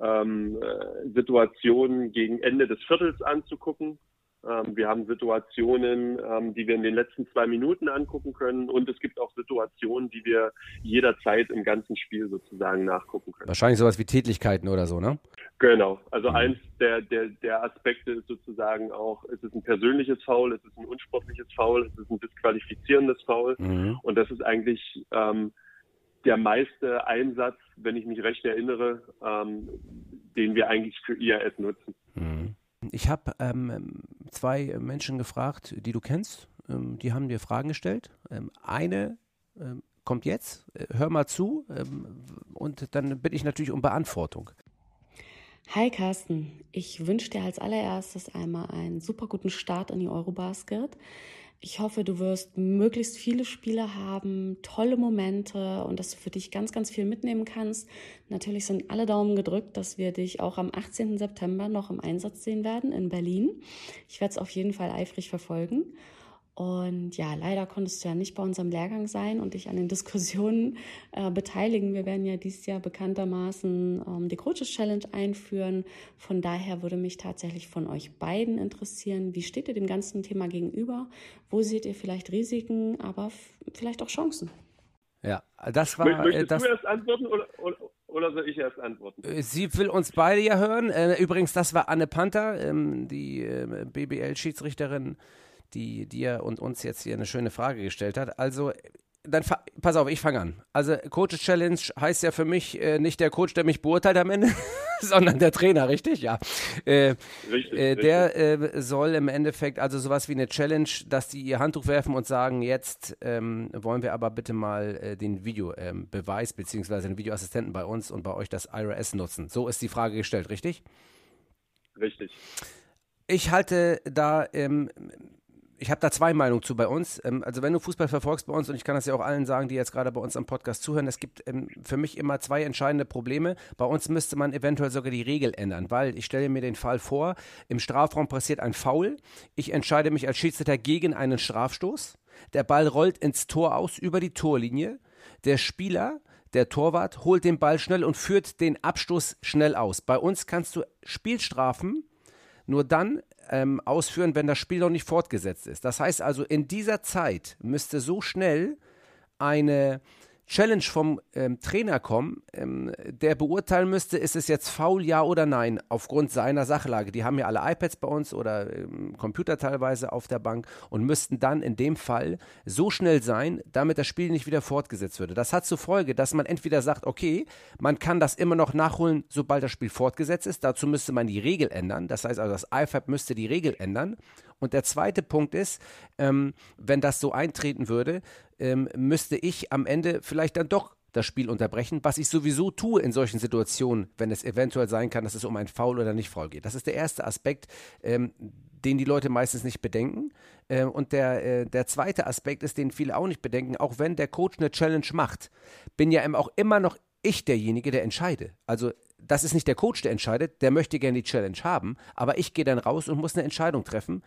ähm, äh, Situationen gegen Ende des Viertels anzugucken. Ähm, wir haben Situationen, ähm, die wir in den letzten zwei Minuten angucken können und es gibt auch Situationen, die wir jederzeit im ganzen Spiel sozusagen nachgucken können. Wahrscheinlich sowas wie Tätlichkeiten oder so, ne? Genau. Also mhm. eins der, der, der Aspekte ist sozusagen auch, es ist ein persönliches Foul, es ist ein unsportliches Foul, es ist ein disqualifizierendes Foul mhm. und das ist eigentlich ähm, der meiste Einsatz, wenn ich mich recht erinnere, ähm, den wir eigentlich für IAS nutzen. Mhm. Ich habe ähm, zwei Menschen gefragt, die du kennst. Ähm, die haben dir Fragen gestellt. Ähm, eine ähm, kommt jetzt. Äh, hör mal zu. Ähm, und dann bitte ich natürlich um Beantwortung. Hi Carsten, ich wünsche dir als allererstes einmal einen super guten Start in die Eurobasket. Ich hoffe, du wirst möglichst viele Spiele haben, tolle Momente und dass du für dich ganz, ganz viel mitnehmen kannst. Natürlich sind alle Daumen gedrückt, dass wir dich auch am 18. September noch im Einsatz sehen werden in Berlin. Ich werde es auf jeden Fall eifrig verfolgen. Und ja, leider konntest du ja nicht bei unserem Lehrgang sein und dich an den *laughs* Diskussionen äh, beteiligen. Wir werden ja dieses Jahr bekanntermaßen ähm, die Coaches Challenge einführen. Von daher würde mich tatsächlich von euch beiden interessieren, wie steht ihr dem ganzen Thema gegenüber? Wo seht ihr vielleicht Risiken, aber vielleicht auch Chancen? Ja, das war. Möchtest das, du erst antworten oder, oder, oder, soll ich erst antworten? Äh, sie will uns beide ja hören. Äh, übrigens, das war Anne Panther, ähm, die äh, BBL-Schiedsrichterin die dir und uns jetzt hier eine schöne Frage gestellt hat. Also, dann pass auf, ich fange an. Also, Coaches Challenge heißt ja für mich äh, nicht der Coach, der mich beurteilt am Ende, *laughs* sondern der Trainer, richtig? Ja. Äh, richtig, äh, der äh, soll im Endeffekt also sowas wie eine Challenge, dass die ihr Handtuch werfen und sagen, jetzt ähm, wollen wir aber bitte mal äh, den Videobeweis ähm, beziehungsweise den Videoassistenten bei uns und bei euch das IRS nutzen. So ist die Frage gestellt, richtig? Richtig. Ich halte da ähm, ich habe da zwei Meinungen zu bei uns. Ähm, also wenn du Fußball verfolgst bei uns, und ich kann das ja auch allen sagen, die jetzt gerade bei uns am Podcast zuhören, es gibt ähm, für mich immer zwei entscheidende Probleme. Bei uns müsste man eventuell sogar die Regel ändern, weil ich stelle mir den Fall vor, im Strafraum passiert ein Foul, ich entscheide mich als Schiedsrichter gegen einen Strafstoß, der Ball rollt ins Tor aus über die Torlinie, der Spieler der Torwart holt den Ball schnell und führt den Abstoß schnell aus. Bei uns kannst du Spielstrafen nur dann ähm, ausführen, wenn das Spiel noch nicht fortgesetzt ist. Das heißt also, in dieser Zeit müsste so schnell eine Challenge vom ähm, Trainer kommen, ähm, der beurteilen müsste, ist es jetzt faul, ja oder nein, aufgrund seiner Sachlage. Die haben ja alle iPads bei uns oder ähm, Computer teilweise auf der Bank und müssten dann in dem Fall so schnell sein, damit das Spiel nicht wieder fortgesetzt würde. Das hat zur Folge, dass man entweder sagt, okay, man kann das immer noch nachholen, sobald das Spiel fortgesetzt ist. Dazu müsste man die Regel ändern. Das heißt also, das iPad müsste die Regel ändern. Und der zweite Punkt ist, ähm, wenn das so eintreten würde, ähm, müsste ich am Ende vielleicht dann doch das Spiel unterbrechen, was ich sowieso tue in solchen Situationen, wenn es eventuell sein kann, dass es um ein Foul oder nicht Foul geht. Das ist der erste Aspekt, ähm, den die Leute meistens nicht bedenken. Äh, und der, äh, der zweite Aspekt ist, den viele auch nicht bedenken, auch wenn der Coach eine Challenge macht, bin ja auch immer noch ich derjenige, der entscheide. Also das ist nicht der Coach, der entscheidet, der möchte gerne die Challenge haben, aber ich gehe dann raus und muss eine Entscheidung treffen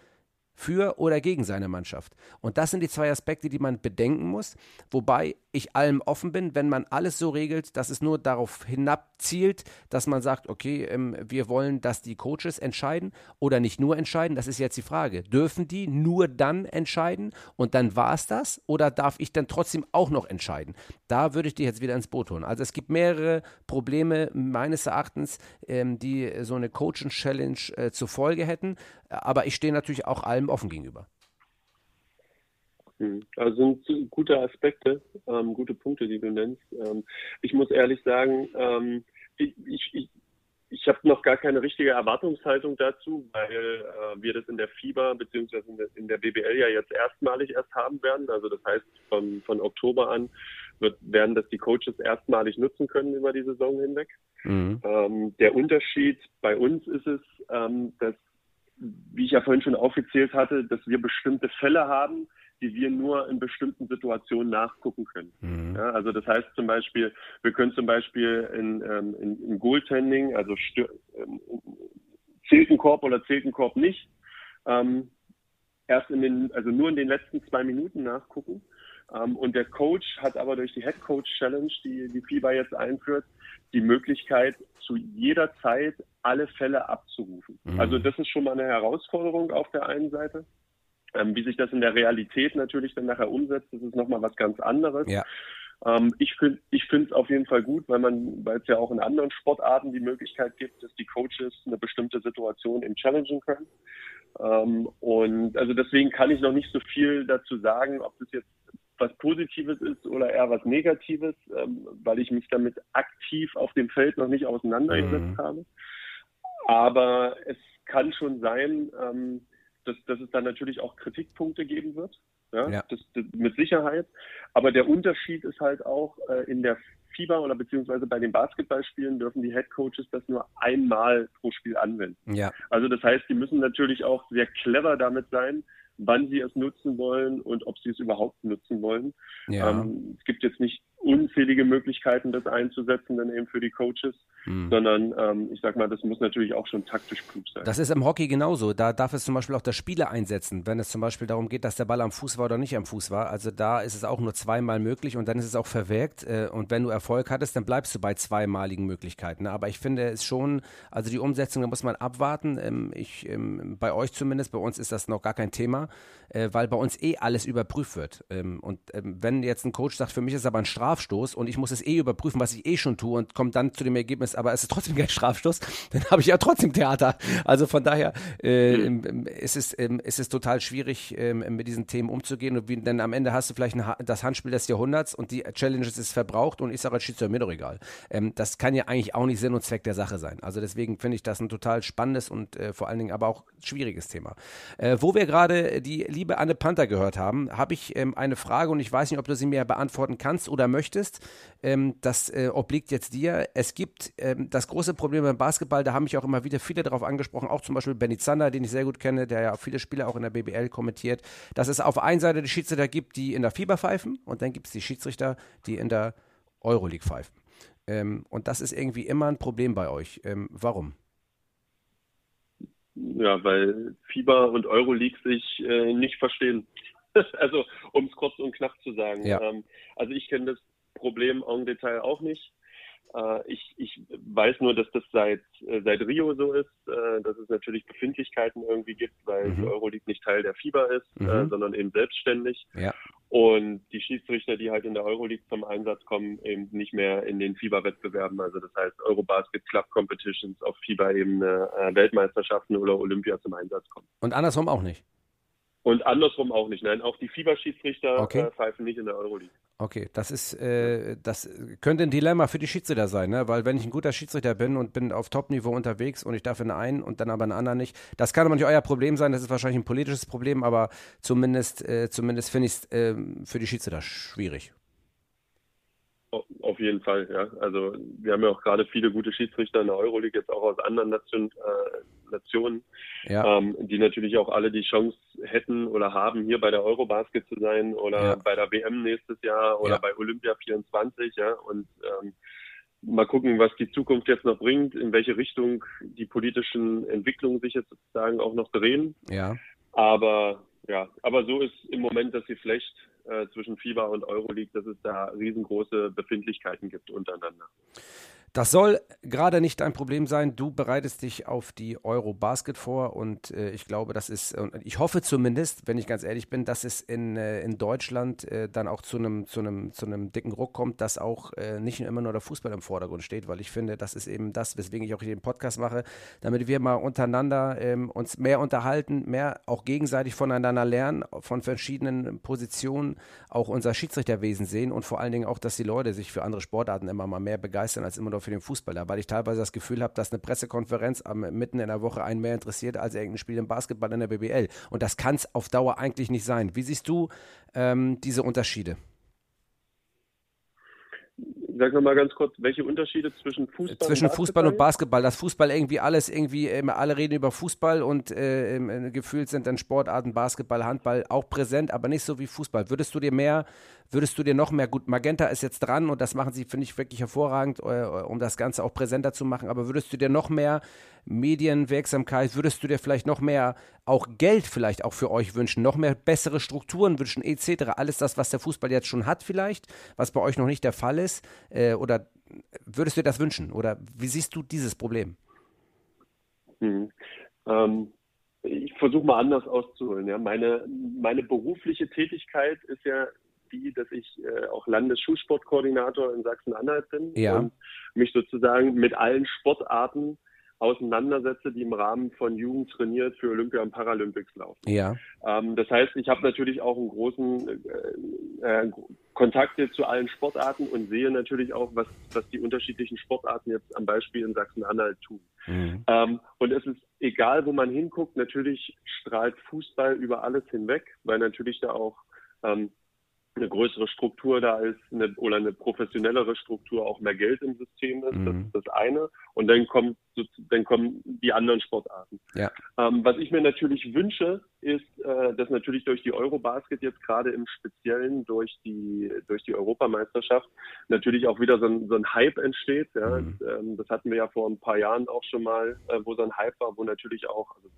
für oder gegen seine Mannschaft. Und das sind die zwei Aspekte, die man bedenken muss, wobei ich allem offen bin, wenn man alles so regelt, dass es nur darauf hinabzielt, dass man sagt, okay, ähm, wir wollen, dass die Coaches entscheiden oder nicht nur entscheiden, das ist jetzt die Frage. Dürfen die nur dann entscheiden und dann war es das oder darf ich dann trotzdem auch noch entscheiden? Da würde ich die jetzt wieder ins Boot holen. Also es gibt mehrere Probleme meines Erachtens, ähm, die so eine Coaching-Challenge äh, zur Folge hätten, aber ich stehe natürlich auch allem offen gegenüber. Hm. Also sind gute Aspekte, ähm, gute Punkte, die du nennst. Ähm, ich muss ehrlich sagen, ähm, ich, ich, ich, habe noch gar keine richtige Erwartungshaltung dazu, weil äh, wir das in der FIBA bzw. In, in, der BBL ja jetzt erstmalig erst haben werden. Also das heißt, von, von Oktober an wird, werden das die Coaches erstmalig nutzen können über die Saison hinweg. Mhm. Ähm, der Unterschied bei uns ist es, ähm, dass wie ich ja vorhin schon aufgezählt hatte, dass wir bestimmte Fälle haben, die wir nur in bestimmten Situationen nachgucken können. Mhm. Ja, also das heißt zum Beispiel, wir können zum Beispiel in, ähm, in, in Goaltending, also ähm, zählt ein Korb oder zählt ein Korb nicht, ähm, erst in den, also nur in den letzten zwei Minuten nachgucken. Ähm, und der Coach hat aber durch die Head Coach Challenge, die die FIBA jetzt einführt, die Möglichkeit, zu jeder Zeit alle Fälle abzurufen. Mhm. Also das ist schon mal eine Herausforderung auf der einen Seite. Ähm, wie sich das in der Realität natürlich dann nachher umsetzt, das ist nochmal was ganz anderes. Ja. Ähm, ich finde ich finde es auf jeden Fall gut, weil man, weil es ja auch in anderen Sportarten die Möglichkeit gibt, dass die Coaches eine bestimmte Situation eben challengen können. Ähm, und also deswegen kann ich noch nicht so viel dazu sagen, ob das jetzt was Positives ist oder eher was Negatives, ähm, weil ich mich damit aktiv auf dem Feld noch nicht auseinandergesetzt mhm. habe. Aber es kann schon sein, ähm, dass, dass es dann natürlich auch Kritikpunkte geben wird. Ja, ja. Das, das, mit Sicherheit. Aber der Unterschied ist halt auch äh, in der FIBA oder beziehungsweise bei den Basketballspielen dürfen die Head Coaches das nur einmal pro Spiel anwenden. Ja. Also das heißt, die müssen natürlich auch sehr clever damit sein, wann sie es nutzen wollen und ob sie es überhaupt nutzen wollen. Ja. Ähm, es gibt jetzt nicht unzählige Möglichkeiten, das einzusetzen, dann eben für die Coaches, mhm. sondern ähm, ich sag mal, das muss natürlich auch schon taktisch klug sein. Das ist im Hockey genauso. Da darf es zum Beispiel auch das Spieler einsetzen, wenn es zum Beispiel darum geht, dass der Ball am Fuß war oder nicht am Fuß war. Also da ist es auch nur zweimal möglich und dann ist es auch verwirkt. Äh, und wenn du Erfolg hattest, dann bleibst du bei zweimaligen Möglichkeiten. Aber ich finde es schon, also die Umsetzung, da muss man abwarten. Ähm, ich, ähm, bei euch zumindest, bei uns ist das noch gar kein Thema, äh, weil bei uns eh alles überprüft wird. Ähm, und wenn jetzt ein Coach sagt, für mich ist aber ein Strafstoß und ich muss es eh überprüfen, was ich eh schon tue und komme dann zu dem Ergebnis, aber es ist trotzdem kein Strafstoß, *laughs* dann habe ich ja trotzdem Theater. Also von daher äh, mhm. ist, es, ist es total schwierig, äh, mit diesen Themen umzugehen. Und wie, denn am Ende hast du vielleicht ein, das Handspiel des Jahrhunderts und die Challenge ist verbraucht und ich sage als Schiedsrichter mir doch egal. Ähm, das kann ja eigentlich auch nicht Sinn und Zweck der Sache sein. Also deswegen finde ich das ein total spannendes und äh, vor allen Dingen aber auch schwieriges Thema. Äh, wo wir gerade die liebe Anne Panther gehört haben, habe ich ähm, eine Frage und ich weiß nicht, ob du sie mir beantworten kannst oder möchtest. Ähm, das äh, obliegt jetzt dir. Es gibt ähm, das große Problem beim Basketball, da haben mich auch immer wieder viele darauf angesprochen, auch zum Beispiel Benny Zander, den ich sehr gut kenne, der ja viele Spiele auch in der BBL kommentiert, dass es auf einer Seite die Schiedsrichter gibt, die in der Fieber pfeifen und dann gibt es die Schiedsrichter, die in der Euroleague pfeifen. Ähm, und das ist irgendwie immer ein Problem bei euch. Ähm, warum? Ja, weil Fieber und Euroleague sich äh, nicht verstehen. *laughs* also, um es kurz und knapp zu sagen. Ja. Ähm, also ich kenne das Problem en Detail auch nicht. Äh, ich, ich weiß nur, dass das seit, äh, seit Rio so ist, äh, dass es natürlich Befindlichkeiten irgendwie gibt, weil mhm. die Euroleague nicht Teil der FIBA ist, mhm. sondern eben selbstständig. Ja. Und die Schiedsrichter, die halt in der Euroleague zum Einsatz kommen, eben nicht mehr in den FIBA-Wettbewerben. Also das heißt Eurobasket Club Competitions auf FIBA-Ebene, Weltmeisterschaften oder Olympia zum Einsatz kommen. Und andersrum auch nicht? Und andersrum auch nicht. Nein, auch die FIBA-Schiedsrichter okay. äh, pfeifen nicht in der Euroleague. Okay, das ist, äh, das könnte ein Dilemma für die Schiedsrichter sein, ne? Weil wenn ich ein guter Schiedsrichter bin und bin auf Top-Niveau unterwegs und ich darf in einen und dann aber in einen anderen nicht, das kann aber nicht euer Problem sein. Das ist wahrscheinlich ein politisches Problem, aber zumindest, äh, zumindest finde ich es äh, für die Schiedsrichter schwierig. Auf jeden Fall, ja. Also wir haben ja auch gerade viele gute Schiedsrichter in der Euroleague, jetzt auch aus anderen Nation, äh, Nationen, ja. ähm, die natürlich auch alle die Chance hätten oder haben, hier bei der Eurobasket zu sein oder ja. bei der WM nächstes Jahr oder ja. bei Olympia 24, ja. Und ähm, mal gucken, was die Zukunft jetzt noch bringt, in welche Richtung die politischen Entwicklungen sich jetzt sozusagen auch noch drehen. Ja. Aber ja, aber so ist im Moment das Geflecht äh, zwischen FIBA und Euroleague, dass es da riesengroße Befindlichkeiten gibt untereinander. Das soll gerade nicht ein Problem sein. Du bereitest dich auf die Euro-Basket vor und äh, ich glaube, das ist, ich hoffe zumindest, wenn ich ganz ehrlich bin, dass es in, äh, in Deutschland äh, dann auch zu einem zu zu dicken Ruck kommt, dass auch äh, nicht immer nur der Fußball im Vordergrund steht, weil ich finde, das ist eben das, weswegen ich auch hier den Podcast mache, damit wir mal untereinander ähm, uns mehr unterhalten, mehr auch gegenseitig voneinander lernen, von verschiedenen Positionen auch unser Schiedsrichterwesen sehen und vor allen Dingen auch, dass die Leute sich für andere Sportarten immer mal mehr begeistern als immer nur für den Fußball da, weil ich teilweise das Gefühl habe, dass eine Pressekonferenz am, mitten in der Woche einen mehr interessiert als irgendein Spiel im Basketball in der BBL. Und das kann es auf Dauer eigentlich nicht sein. Wie siehst du ähm, diese Unterschiede? Sag noch mal ganz kurz, welche Unterschiede zwischen Fußball zwischen und Fußball und Basketball? Dass Fußball irgendwie alles irgendwie alle reden über Fußball und äh, äh, gefühlt sind dann Sportarten Basketball, Handball auch präsent, aber nicht so wie Fußball. Würdest du dir mehr, würdest du dir noch mehr gut? Magenta ist jetzt dran und das machen sie finde ich wirklich hervorragend, äh, um das Ganze auch präsenter zu machen. Aber würdest du dir noch mehr Medienwirksamkeit, würdest du dir vielleicht noch mehr auch Geld vielleicht auch für euch wünschen, noch mehr bessere Strukturen wünschen, etc. Alles das, was der Fußball jetzt schon hat vielleicht, was bei euch noch nicht der Fall ist, äh, oder würdest du dir das wünschen? Oder wie siehst du dieses Problem? Hm. Ähm, ich versuche mal anders auszuholen. Ja. Meine, meine berufliche Tätigkeit ist ja die, dass ich äh, auch Landesschulsportkoordinator in Sachsen-Anhalt bin ja. und mich sozusagen mit allen Sportarten auseinandersetze, die im Rahmen von Jugend trainiert für Olympia und Paralympics laufen. Ja. Ähm, das heißt, ich habe natürlich auch einen großen äh, äh, Kontakt zu allen Sportarten und sehe natürlich auch, was, was die unterschiedlichen Sportarten jetzt am Beispiel in Sachsen-Anhalt tun. Mhm. Ähm, und es ist egal, wo man hinguckt, natürlich strahlt Fußball über alles hinweg, weil natürlich da auch ähm, eine größere Struktur da ist eine, oder eine professionellere Struktur auch mehr Geld im System ist. Mhm. Das ist das eine. Und dann kommt dann kommen die anderen Sportarten. Ja. Ähm, was ich mir natürlich wünsche, ist, äh, dass natürlich durch die Eurobasket jetzt gerade im Speziellen durch die durch die Europameisterschaft natürlich auch wieder so ein, so ein Hype entsteht. Ja. Mhm. Ähm, das hatten wir ja vor ein paar Jahren auch schon mal, äh, wo so ein Hype war, wo natürlich auch also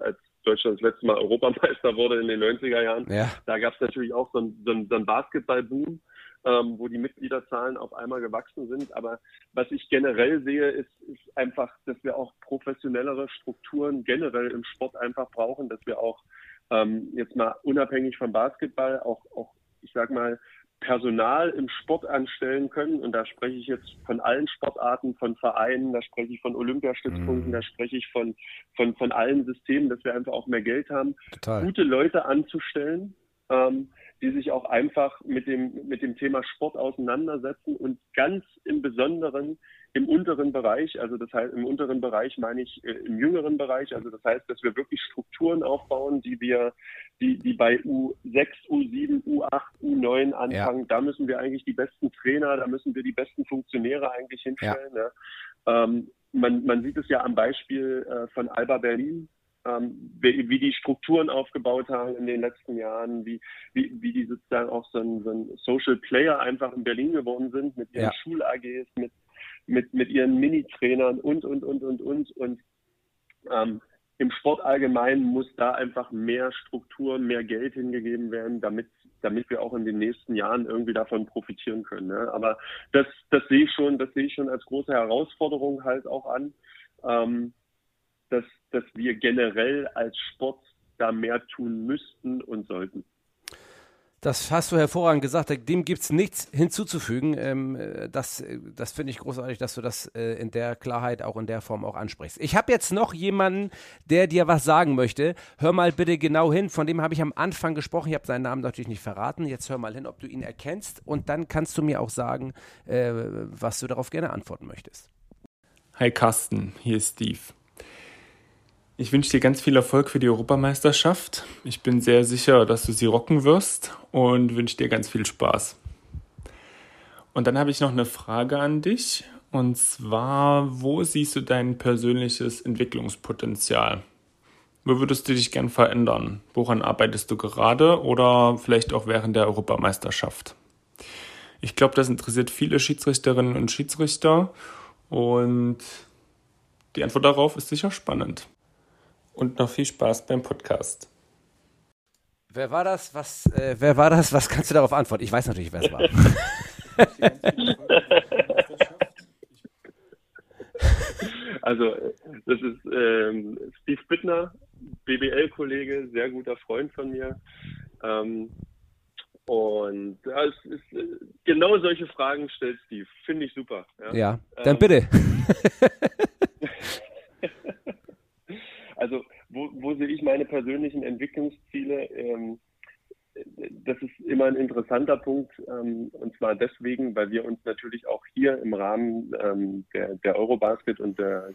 als Deutschland das letzte Mal Europameister wurde in den 90er Jahren. Ja. Da gab es natürlich auch so einen so so ein Basketball-Boom, ähm, wo die Mitgliederzahlen auf einmal gewachsen sind. Aber was ich generell sehe, ist, ist einfach, dass wir auch professionellere Strukturen generell im Sport einfach brauchen, dass wir auch ähm, jetzt mal unabhängig vom Basketball auch, auch ich sag mal, Personal im Sport anstellen können. Und da spreche ich jetzt von allen Sportarten, von Vereinen, da spreche ich von Olympiastützpunkten, mm. da spreche ich von, von, von allen Systemen, dass wir einfach auch mehr Geld haben, Total. gute Leute anzustellen, ähm, die sich auch einfach mit dem, mit dem Thema Sport auseinandersetzen und ganz im Besonderen im unteren Bereich, also das heißt im unteren Bereich meine ich äh, im jüngeren Bereich, also das heißt, dass wir wirklich Strukturen aufbauen, die wir, die, die bei U6, U7, U8, U9 anfangen. Ja. Da müssen wir eigentlich die besten Trainer, da müssen wir die besten Funktionäre eigentlich hinstellen. Ja. Ne? Ähm, man, man sieht es ja am Beispiel äh, von Alba Berlin, ähm, wie, wie, die Strukturen aufgebaut haben in den letzten Jahren, wie, wie, wie die sozusagen auch so ein, so ein Social Player einfach in Berlin geworden sind mit ihren ja. Schul-AGs, mit, mit, mit ihren Mini-Trainern und, und, und, und, und. Und ähm, im Sport allgemein muss da einfach mehr Struktur, mehr Geld hingegeben werden, damit, damit wir auch in den nächsten Jahren irgendwie davon profitieren können. Ne? Aber das, das sehe ich schon, das sehe ich schon als große Herausforderung halt auch an. Ähm, dass, dass wir generell als Sport da mehr tun müssten und sollten. Das hast du hervorragend gesagt. Dem gibt es nichts hinzuzufügen. Ähm, das das finde ich großartig, dass du das äh, in der Klarheit auch in der Form auch ansprichst. Ich habe jetzt noch jemanden, der dir was sagen möchte. Hör mal bitte genau hin. Von dem habe ich am Anfang gesprochen. Ich habe seinen Namen natürlich nicht verraten. Jetzt hör mal hin, ob du ihn erkennst. Und dann kannst du mir auch sagen, äh, was du darauf gerne antworten möchtest. Hi Carsten, hier ist Steve. Ich wünsche dir ganz viel Erfolg für die Europameisterschaft. Ich bin sehr sicher, dass du sie rocken wirst und wünsche dir ganz viel Spaß. Und dann habe ich noch eine Frage an dich. Und zwar, wo siehst du dein persönliches Entwicklungspotenzial? Wo würdest du dich gern verändern? Woran arbeitest du gerade oder vielleicht auch während der Europameisterschaft? Ich glaube, das interessiert viele Schiedsrichterinnen und Schiedsrichter und die Antwort darauf ist sicher spannend und noch viel Spaß beim Podcast. Wer war das? Was, äh, wer war das? Was kannst du darauf antworten? Ich weiß natürlich, wer es war. also, das ist ähm, Steve Bittner, BBL-Kollege, sehr guter Freund von mir. Ähm, und ja, es ist, äh, genau solche Fragen stellt Steve. Finde ich super. Ja, ja dann ähm, bitte. *laughs* Also wo, wo sehe ich meine persönlichen Entwicklungsziele? Ähm, das ist immer ein interessanter Punkt, ähm, und zwar deswegen, weil wir uns natürlich auch hier im Rahmen ähm, der, der Eurobasket und der,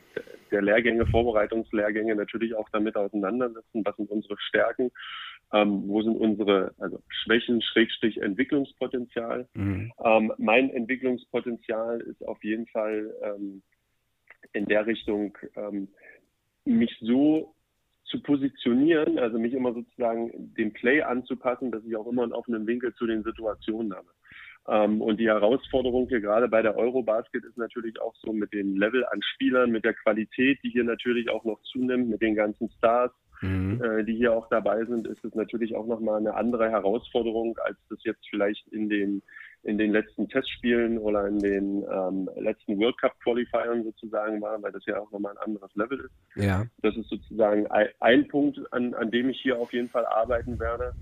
der Lehrgänge, Vorbereitungslehrgänge natürlich auch damit auseinandersetzen, was sind unsere Stärken, ähm, wo sind unsere also Schwächen, Schrägstrich Entwicklungspotenzial. Mhm. Ähm, mein Entwicklungspotenzial ist auf jeden Fall ähm, in der Richtung, ähm, mich so zu positionieren, also mich immer sozusagen dem Play anzupassen, dass ich auch immer einen offenen Winkel zu den Situationen habe. Ähm, und die Herausforderung hier gerade bei der Eurobasket ist natürlich auch so mit dem Level an Spielern, mit der Qualität, die hier natürlich auch noch zunimmt, mit den ganzen Stars, mhm. äh, die hier auch dabei sind, ist es natürlich auch nochmal eine andere Herausforderung, als das jetzt vielleicht in den in den letzten Testspielen oder in den ähm, letzten World Cup Qualifiern sozusagen war, weil das ja auch nochmal ein anderes Level ist. Ja. Das ist sozusagen ein, Punkt, an, an dem ich hier auf jeden Fall arbeiten werde.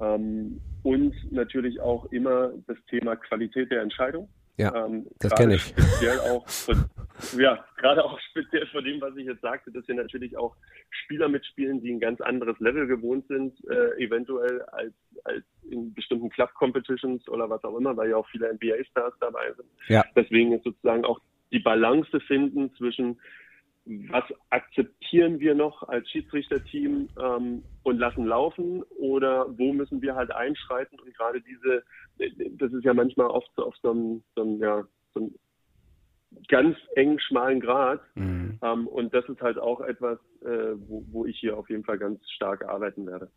Ähm, und natürlich auch immer das Thema Qualität der Entscheidung. Ja, ähm, das kenne ich. Speziell auch von, *laughs* ja, gerade auch speziell von dem, was ich jetzt sagte, dass wir natürlich auch Spieler mitspielen, die ein ganz anderes Level gewohnt sind, äh, eventuell als, als in bestimmten Club-Competitions oder was auch immer, weil ja auch viele NBA-Stars dabei sind. Ja. Deswegen ist sozusagen auch die Balance finden zwischen was akzeptieren wir noch als Schiedsrichterteam ähm, und lassen laufen oder wo müssen wir halt einschreiten und gerade diese, das ist ja manchmal oft so auf so einem, so einem, ja, so einem ganz engen, schmalen Grad mhm. ähm, und das ist halt auch etwas, äh, wo, wo ich hier auf jeden Fall ganz stark arbeiten werde.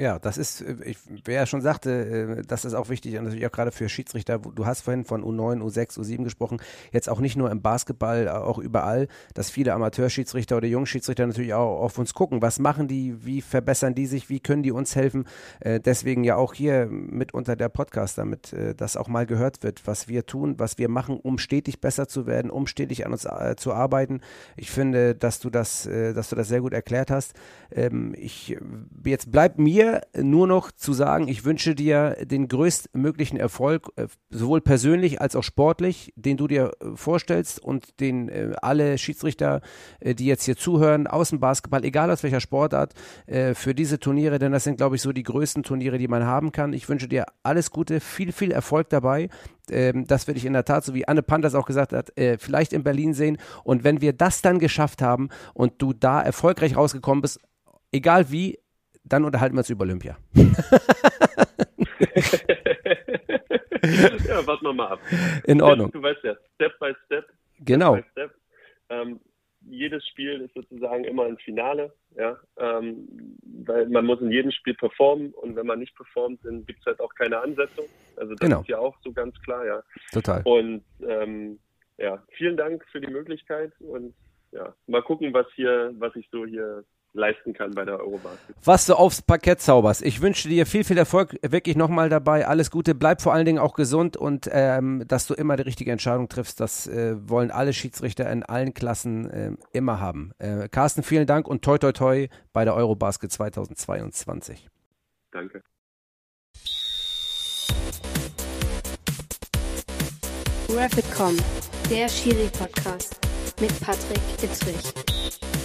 Ja, das ist, äh, ich, wer schon sagte, äh, das ist auch wichtig und natürlich auch gerade für Schiedsrichter. Du hast vorhin von U9, U6, U7 gesprochen. Jetzt auch nicht nur im Basketball, äh, auch überall, dass viele Amateurschiedsrichter oder Jungschiedsrichter natürlich auch auf uns gucken. Was machen die? Wie verbessern die sich? Wie können die uns helfen? Deswegen ja auch hier mit unter der Podcast, damit das auch mal gehört wird, was wir tun, was wir machen, um stetig besser zu werden, um stetig an uns zu arbeiten. Ich finde, dass du das, dass du das sehr gut erklärt hast. Ähm, ich, jetzt bleibt mir nur noch zu sagen, ich wünsche dir den größtmöglichen Erfolg, äh, sowohl persönlich als auch sportlich, den du dir äh, vorstellst und den äh, alle Schiedsrichter, die jetzt hier zuhören, aus dem Basketball, egal aus welcher Sportart, für diese Turniere, denn das sind, glaube ich, so die größten Turniere, die man haben kann. Ich wünsche dir alles Gute, viel, viel Erfolg dabei. Ähm, das werde ich in der Tat, so wie Anne Panthers auch gesagt hat, vielleicht in Berlin sehen. Und wenn wir das dann geschafft haben und du da erfolgreich rausgekommen bist, egal wie, dann unterhalten wir uns über Olympia. *laughs* *laughs* ja, warten wir mal ab. In Ordnung. Du weißt ja, Step by Step. Genau. Step by step. Ähm, jedes Spiel ist sozusagen immer ein Finale, ja, ähm, weil man muss in jedem Spiel performen und wenn man nicht performt, dann gibt es halt auch keine Ansetzung. Also das genau. ist ja auch so ganz klar, ja. Total. Und ähm, ja, vielen Dank für die Möglichkeit und ja, mal gucken, was hier, was ich so hier leisten kann bei der Eurobasket. Was du aufs Parkett zauberst. Ich wünsche dir viel, viel Erfolg wirklich nochmal dabei. Alles Gute. Bleib vor allen Dingen auch gesund und ähm, dass du immer die richtige Entscheidung triffst. Das äh, wollen alle Schiedsrichter in allen Klassen äh, immer haben. Äh, Carsten, vielen Dank und toi toi toi bei der Eurobasket 2022. Danke. Rapid.com, der Schiri-Podcast mit Patrick Ittrich.